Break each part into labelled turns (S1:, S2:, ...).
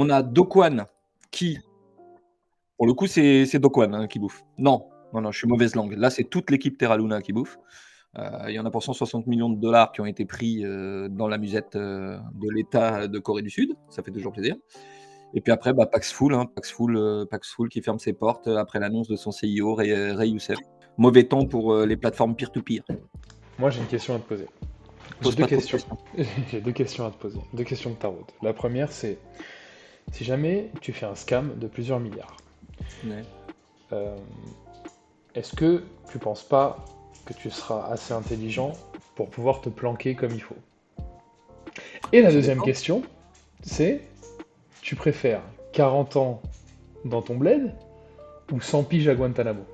S1: On a Dokwan qui, pour le coup, c'est Dokwan hein, qui bouffe. Non, non, non, je suis mauvaise langue. Là, c'est toute l'équipe Terra Luna qui bouffe. Euh, il y en a pour 160 millions de dollars qui ont été pris euh, dans la musette euh, de l'État de Corée du Sud. Ça fait toujours plaisir. Et puis après, bah, Paxful, hein, Paxful, Paxful qui ferme ses portes après l'annonce de son CIO, Ray, Youssef. Mauvais temps pour les plateformes peer-to-peer.
S2: Moi, j'ai une question à te poser. J'ai deux questions. deux questions à te poser. Deux questions de tarot. La première, c'est si jamais tu fais un scam de plusieurs milliards, est-ce que tu penses pas que tu seras assez intelligent pour pouvoir te planquer comme il faut? Et la deuxième question, c'est tu préfères 40 ans dans ton bled ou 100 piges à Guantanamo?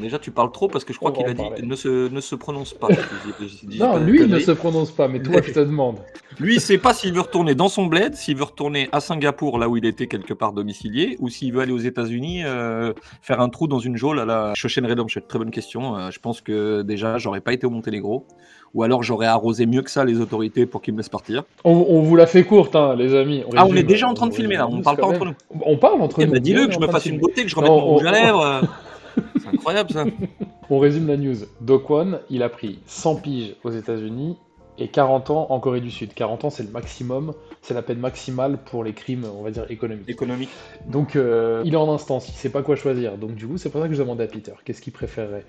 S1: Déjà, tu parles trop parce que je crois qu'il a dit ne se, ne se prononce pas.
S2: non, lui ne se prononce pas, mais toi, je te demande.
S1: Lui, il sait pas s'il veut retourner dans son bled, s'il veut retourner à Singapour, là où il était quelque part domicilié, ou s'il veut aller aux États-Unis euh, faire un trou dans une geôle à la Shoshen Redemption. Très bonne question. Euh, je pense que déjà, j'aurais pas été au Monténégro. Ou alors j'aurais arrosé mieux que ça les autorités pour qu'ils me laissent partir.
S2: On, vous l'a fait courte, hein, les amis.
S1: ah, on est déjà en train de filmer là, on parle pas entre nous.
S2: On parle entre eh
S1: nous. Ben, dis-le, que je me fasse une beauté, que je remette mon rouge à lèvres. C'est incroyable ça.
S2: On résume la news. Dokwon, il a pris 100 piges aux États-Unis et 40 ans en Corée du Sud. 40 ans, c'est le maximum, c'est la peine maximale pour les crimes, on va dire, économiques.
S1: Économique.
S2: Donc, euh, il est en instance, il sait pas quoi choisir. Donc, du coup, c'est pour ça que je demandais à Peter, qu'est-ce qu'il préférerait?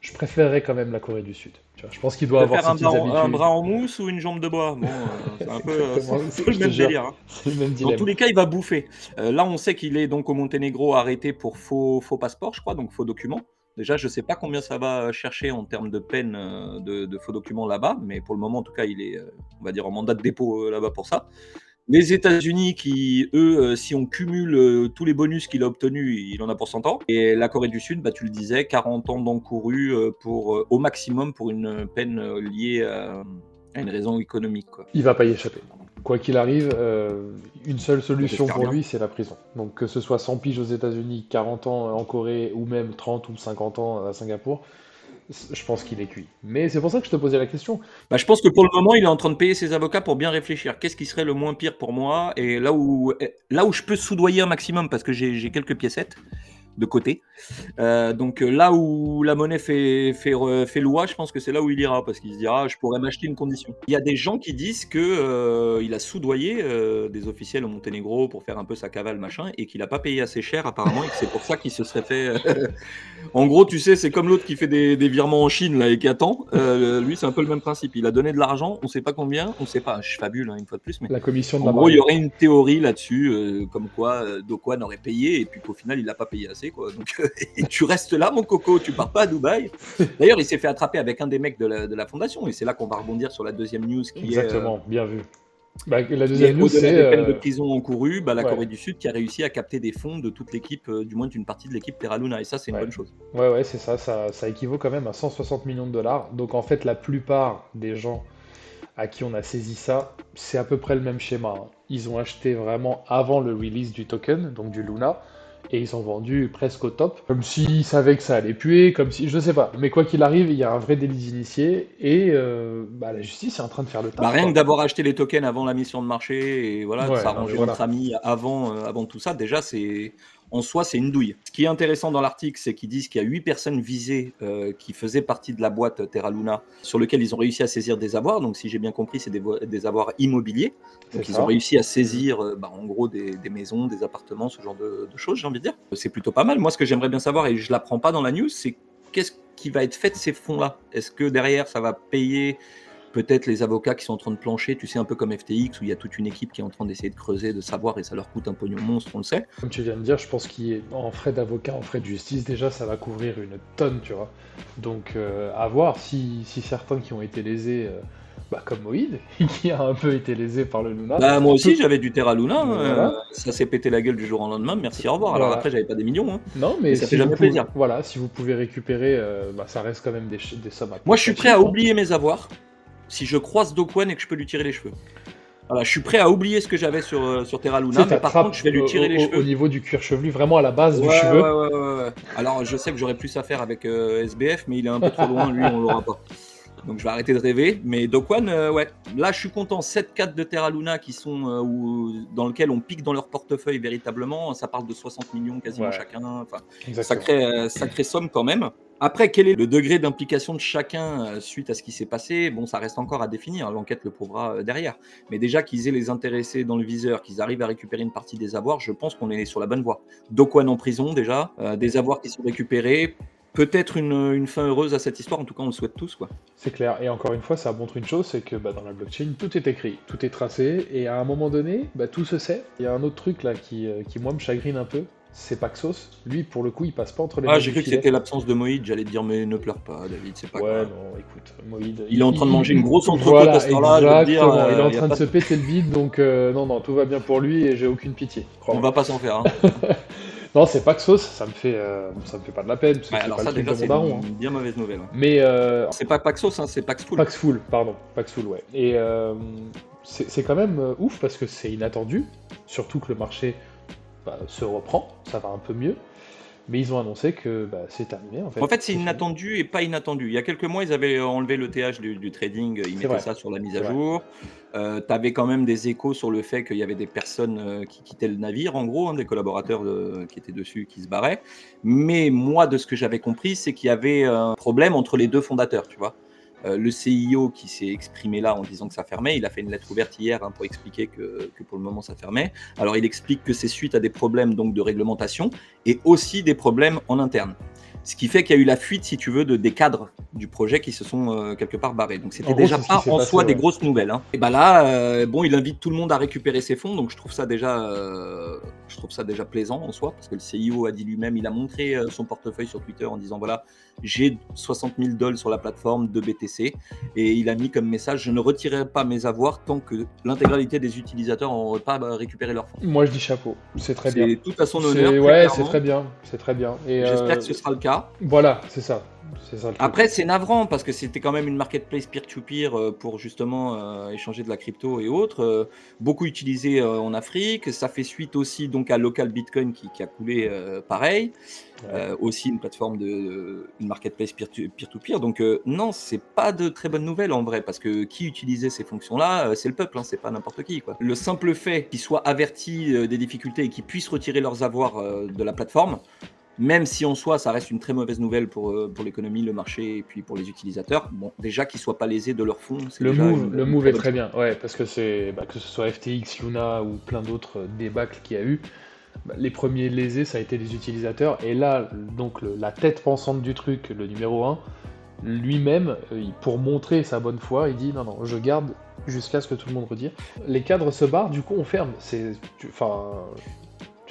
S2: Je préférerais quand même la Corée du Sud. je pense qu'il doit avoir
S1: un bras, un bras en mousse ou une jambe de bois Bon, euh, c'est un peu, le même délire. Hein. Dans tous les cas, il va bouffer. Euh, là, on sait qu'il est donc au Monténégro arrêté pour faux, faux passeport, je crois, donc faux documents. Déjà, je ne sais pas combien ça va chercher en termes de peine euh, de, faux documents là-bas, mais pour le moment, en tout cas, il est, euh, on va dire, en mandat de dépôt euh, là-bas pour ça. Les États-Unis, qui, eux, si on cumule tous les bonus qu'il a obtenus, il en a pour 100 ans. Et la Corée du Sud, bah, tu le disais, 40 ans d'encouru pour, au maximum pour une peine liée à, une raison économique. Quoi.
S2: Il va pas y échapper quoi qu'il arrive, euh, une seule solution pour lui, c'est la prison. Donc que ce soit 100 piges aux États-Unis, 40 ans en Corée, ou même 30 ou 50 ans à Singapour, je pense qu'il est cuit. Mais c'est pour ça que je te posais la question.
S1: Bah, je pense que pour le moment, il est en train de payer ses avocats pour bien réfléchir. Qu'est-ce qui serait le moins pire pour moi? Et là où, là où je peux soudoyer un maximum, parce que j'ai quelques piécettes, de côté. Euh, donc euh, là où la monnaie fait, fait, fait loi, je pense que c'est là où il ira, parce qu'il se dira, je pourrais m'acheter une condition. Il y a des gens qui disent que euh, il a soudoyé des officiels au Monténégro pour faire un peu sa cavale, machin, et qu'il n'a pas payé assez cher apparemment, et que c'est pour ça qu'il se serait fait... en gros, tu sais, c'est comme l'autre qui fait des, virements en Chine là, et qui attend. lui, c'est un peu le même principe. Il a donné de l'argent, on ne sait pas combien, on ne sait pas, je fabule hein, une fois de plus, mais...
S2: La commission de
S1: en gros, il y aurait une théorie là-dessus, comme quoi Dokwan aurait payé, et puis qu'au final, il n'a pas payé assez. Donc, euh, tu restes là, mon coco, tu pars pas à Dubaï. D'ailleurs, il s'est fait attraper avec un des mecs de la, fondation, et c'est là qu'on va rebondir sur la deuxième news qui
S2: Exactement,
S1: est.
S2: bien vu. Bah, la deuxième news, c'est.
S1: peines de euh, prison encourues, bah, la Corée du Sud qui a réussi à capter des fonds de toute l'équipe, euh, du moins d'une partie de l'équipe Terra Luna, et ça, c'est une bonne chose.
S2: Ouais, ouais, c'est ça, ça, ça équivaut quand même à 160 millions de dollars. Donc, en fait, la plupart des gens à qui on a saisi ça, c'est à peu près le même schéma. Hein. Ils ont acheté vraiment avant le release du token, donc du Luna et ils ont vendu presque au top, comme s'ils savaient que ça allait puer, comme si, je sais pas, mais quoi qu'il arrive, il y a un vrai délit d'initié et euh, bah, la justice est en train de faire le taf.
S1: Bah, rien que d'avoir acheté les tokens avant la mission de marché et voilà, de s'arranger entre amis avant, euh, avant tout ça, déjà c'est en soi, c'est une douille. Ce qui est intéressant dans l'article, c'est qu'ils disent qu'il y a huit personnes visées euh, qui faisaient partie de la boîte Terra Luna, sur lequel ils ont réussi à saisir des avoirs. Donc, si j'ai bien compris, c'est des, avoirs immobiliers. Donc, ils ont réussi à saisir, euh, bah, en gros, des, maisons, des appartements, ce genre de, choses, j'ai envie de dire. C'est plutôt pas mal. Moi, ce que j'aimerais bien savoir, et je l'apprends pas dans la news, c'est qu'est-ce qui va être fait de ces fonds-là? Est-ce que derrière, ça va payer peut-être les avocats qui sont en train de plancher, tu sais, un peu comme FTX, où il y a toute une équipe qui est en train d'essayer de creuser, de savoir, et ça leur coûte un pognon monstre, on le sait.
S2: Comme tu viens de dire, je pense qu'en frais d'avocat, en frais de justice, déjà, ça va couvrir une tonne, tu vois. Donc, euh, à voir si, certains qui ont été lésés. Euh, bah, comme Moïd, qui a un peu été lésé par le Luna.
S1: Bah, moi aussi, j'avais du Terra Luna. Euh, ça s'est pété la gueule du jour au lendemain. Merci, au revoir. Alors après, j'avais pas des millions. Hein.
S2: Non, mais, ça fait jamais plaisir. Voilà, si vous pouvez récupérer, bah, ça reste quand même des, des sommes.
S1: Moi, je suis prêt à oublier mes avoirs si je croise Dokwan et que je peux lui tirer les cheveux. Voilà, je suis prêt à oublier ce que j'avais sur, euh, sur Terra Luna, mais par contre, je vais lui tirer les cheveux.
S2: Au niveau du cuir chevelu, vraiment à la base du cheveu.
S1: Ouais, ouais, Alors, je sais que j'aurais plus à faire avec euh, SBF, mais il est un peu trop loin, lui, on l'aura pas. Donc je vais arrêter de rêver. Mais Dokwan, euh, ouais, là je suis content. 7 4 de Terra Luna qui sont euh, dans lequel on pique dans leur portefeuille véritablement. Ça parle de 60 millions quasiment chacun. Enfin, sacré, euh, sacré somme quand même. Après, quel est le degré d'implication de chacun suite à ce qui s'est passé? Bon, ça reste encore à définir. L'enquête le prouvera derrière. Mais déjà qu'ils aient les intéressés dans le viseur, qu'ils arrivent à récupérer une partie des avoirs, je pense qu'on est sur la bonne voie. Dokwan en prison déjà, des avoirs qui sont récupérés peut-être une, fin heureuse à cette histoire. En tout cas, on le souhaite tous. quoi.
S2: C'est clair. Et encore une fois, ça montre une chose, c'est que bah, dans la blockchain, tout est écrit, tout est tracé, et à un moment donné, bah, tout se sait. Il y a un autre truc là qui, euh, qui moi me chagrine un peu. C'est Paxos. Lui, pour le coup, il passe pas entre les
S1: Ah, j'ai cru que c'était l'absence de Moïd. J'allais te dire, mais ne pleure pas, David, c'est pas
S2: Ouais, non, écoute, Moïd.
S1: Il, est en train de manger une grosse entrecôte à ce là
S2: il est en euh, train de se péter le vide, donc euh, non, non, tout va bien pour lui et j'ai aucune pitié.
S1: On va pas s'en faire. Hein.
S2: Non, c'est Paxos, ça me fait, euh, ça me fait pas de la peine.
S1: Parce que alors pas ça, déjà, c'est une, hein. bien mauvaise nouvelle.
S2: Mais euh,
S1: c'est pas Paxos, hein, c'est Paxful.
S2: Paxful, pardon, Paxful, ouais. Et euh, c'est quand même euh, ouf parce que c'est inattendu, surtout que le marché bah, se reprend, ça va un peu mieux. Mais ils ont annoncé que bah, c'est terminé. En fait,
S1: en fait c'est inattendu et pas inattendu. Il y a quelques mois, ils avaient enlevé le TH du, trading, ils mettaient ça sur la mise à jour. Euh, tu avais quand même des échos sur le fait qu'il y avait des personnes euh, qui quittaient le navire, en gros, hein, des collaborateurs qui étaient dessus, qui se barraient. Mais moi, de ce que j'avais compris, c'est qu'il y avait un problème entre les deux fondateurs, tu vois. Euh, le CIO qui s'est exprimé là en disant que ça fermait, il a fait une lettre ouverte hier hein, pour expliquer que, pour le moment ça fermait. Alors il explique que c'est suite à des problèmes donc de réglementation et aussi des problèmes en interne. Ce qui fait qu'il y a eu la fuite, si tu veux, de, des cadres du projet qui se sont euh, quelque part barrés. Donc c'était déjà pas en soi des grosses nouvelles. Hein. Et bah là, euh, bon, il invite tout le monde à récupérer ses fonds, donc je trouve ça déjà, euh, je trouve ça déjà plaisant en soi, parce que le CIO a dit lui-même, il a montré son portefeuille sur Twitter en disant voilà, j'ai 60 000 dollars sur la plateforme de BTC, et il a mis comme message je ne retirerai pas mes avoirs tant que l'intégralité des utilisateurs n'auront pas récupéré leurs fonds.
S2: Moi je dis chapeau, c'est très bien.
S1: C'est tout à son honneur.
S2: Ouais, c'est très bien, c'est très bien.
S1: J'espère que ce sera le cas.
S2: Voilà, c'est ça.
S1: Après, c'est navrant parce que c'était quand même une marketplace peer-to-peer euh, pour justement euh, échanger de la crypto et autres. Euh, beaucoup utilisé en Afrique. Ça fait suite aussi donc à Local Bitcoin qui, a coulé pareil. aussi une plateforme de une marketplace peer-to-peer. Donc non, c'est pas de très bonnes nouvelles en vrai parce que qui utilisait ces fonctions-là, c'est le peuple, hein, c'est pas n'importe qui. Quoi. Le simple fait qu'ils soient avertis des difficultés et qu'ils puissent retirer leurs avoirs de la plateforme, même si en soi ça reste une très mauvaise nouvelle pour, euh, pour l'économie, le marché et puis pour les utilisateurs, bon, déjà qu'ils soient pas lésés de leur fonds.
S2: Le move, le move est très bien, ouais, parce que c'est bah, que ce soit FTX, Luna ou plein d'autres débâcles qu'il y a eu, bah, les premiers lésés ça a été les utilisateurs, et là, donc la tête pensante du truc, le numéro 1, lui-même, euh, pour montrer sa bonne foi, il dit non, non, je garde jusqu'à ce que tout le monde retire. Les cadres se barrent, du coup on ferme. C'est, enfin,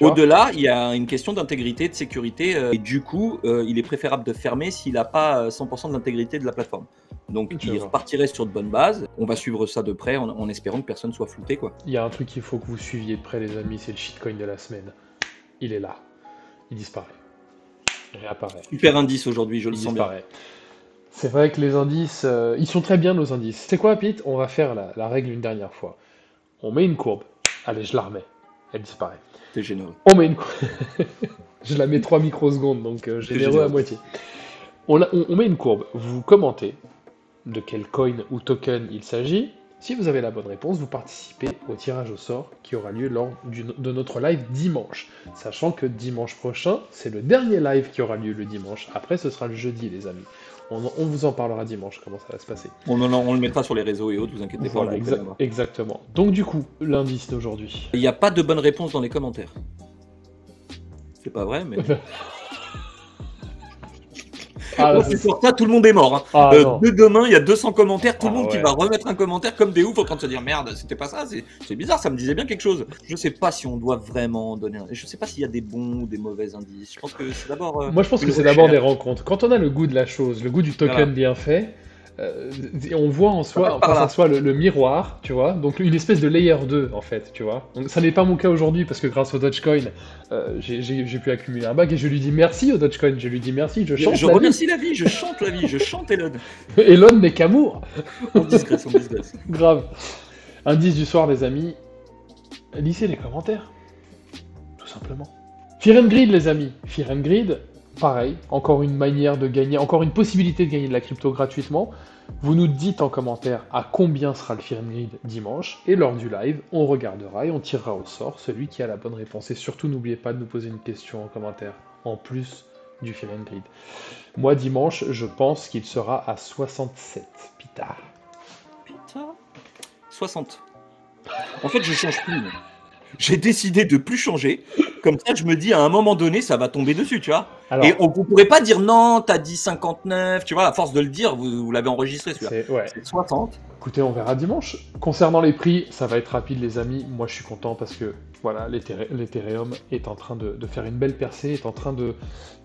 S1: au-delà, il y a une question d'intégrité, de sécurité, euh, et du coup, euh, il est préférable de fermer s'il n'a pas 100% euh, de l'intégrité de la plateforme. Donc, il repartirait sur de bonnes bases. On va suivre ça de près en, espérant que personne soit flouté. Quoi.
S2: Il y a un truc qu'il faut que vous suiviez de près, les amis, c'est le shitcoin de la semaine. Il est là. Il disparaît. Il réapparaît.
S1: Super indice aujourd'hui, je le sens
S2: disparaît. bien. C'est vrai que les indices, ils sont très bien nos indices. C'est quoi, Pete? On va faire la, la règle une dernière fois. On met une courbe. Allez, je la remets. Elle disparaît.
S1: T'es généreux.
S2: On met une Je la mets 3 microsecondes, donc euh, généreux, à moitié. On, on, met une courbe. Vous commentez de quel coin ou token il s'agit. Si vous avez la bonne réponse, vous participez au tirage au sort qui aura lieu lors de notre live dimanche. Sachant que dimanche prochain, c'est le dernier live qui aura lieu le dimanche. Après, ce sera le jeudi, les amis. On, vous en parlera dimanche, comment ça va se passer.
S1: On, on, le mettra sur les réseaux et autres, vous inquiétez pas.
S2: exactement. Donc du coup, l'indice d'aujourd'hui.
S1: Il n'y a pas de bonne réponse dans les commentaires. C'est pas vrai, mais... Ah, pour ça, tout le monde est mort. Hein. Ah, euh, de demain, il y a 200 commentaires, tout le ah, monde qui va remettre un commentaire comme des oufs en train de se dire merde, c'était pas ça, c'est bizarre, ça me disait bien quelque chose. Je sais pas si on doit vraiment donner. Je sais pas s'il y a des bons ou des mauvais indices. Je pense que c'est d'abord.
S2: Euh, Moi, je pense que c'est d'abord des rencontres. Quand on a le goût de la chose, le goût du token bien fait, euh, on voit en soi, en soit le, miroir, tu vois, donc une espèce de layer 2 en fait, tu vois. Donc ça n'est pas mon cas aujourd'hui parce que grâce au Dogecoin, euh, j'ai pu accumuler un bac et je lui dis merci au Dogecoin, je lui dis merci, je chante.
S1: Je,
S2: la
S1: remercie la vie, je chante la vie, je chante Elon.
S2: Elon n'est qu'amour.
S1: on disgresse, on disgresse.
S2: Grave. Indice du soir, les amis. Lisez les commentaires. Tout simplement. Fear and Grid, les amis. Fear and Grid, pareil, encore une manière de gagner, encore une possibilité de gagner de la crypto gratuitement. Vous nous dites en commentaire à combien sera le Fear Grid dimanche, et lors du live, on regardera et on tirera au sort celui qui a la bonne réponse. Et surtout, n'oubliez pas de nous poser une question en commentaire, en plus du Fear Grid. Moi, dimanche, je pense qu'il sera à 67. Pita.
S1: Pita 60. En fait, je change plus. J'ai décidé de plus changer. Comme ça, je me dis à un moment donné, ça va tomber dessus, tu vois. Et on, vous pourrez pas dire non, t'as dit 59, tu vois, à force de le dire, vous, l'avez enregistré celui-là.
S2: C'est 60. Écoutez, on verra dimanche. Concernant les prix, ça va être rapide, les amis. Moi, je suis content parce que voilà, l'Ethereum est en train de, faire une belle percée, est en train de,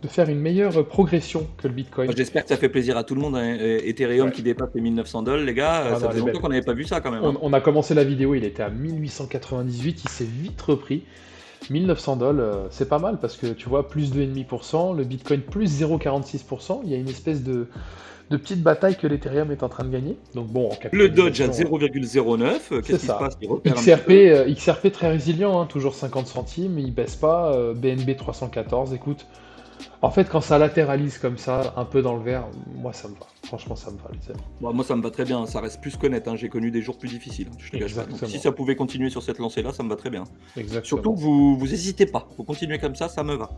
S2: faire une meilleure progression que le Bitcoin.
S1: J'espère que ça fait plaisir à tout le monde. Hein. Ethereum qui dépasse les 1900 dollars, les gars. Ah ça fait longtemps qu'on n'avait pas vu ça quand même.
S2: Hein. On, a commencé la vidéo, il était à 1898, il s'est vite repris. 1900 dollars, euh, c'est pas mal parce que tu vois, plus 2,5%, le Bitcoin plus 0,46%, il y a une espèce de, de petite bataille que l'Ethereum est en train de gagner. Donc bon,
S1: Le Dodge à 0,09, qu'est-ce qui se passe?
S2: XRP, euh, XRP très résilient, hein, toujours 50 centimes, il baisse pas. BNB euh, 314, écoute, en fait, quand ça latéralise comme ça, un peu dans le vert, moi ça me va. Franchement, ça me va, les
S1: moi, ça me va très bien. Ça reste plus qu'honnête. Hein. J'ai connu des jours plus difficiles. si ça pouvait continuer sur cette lancée-là, ça me va très bien. Surtout, vous, vous hésitez pas. Vous continuez comme ça, ça me va.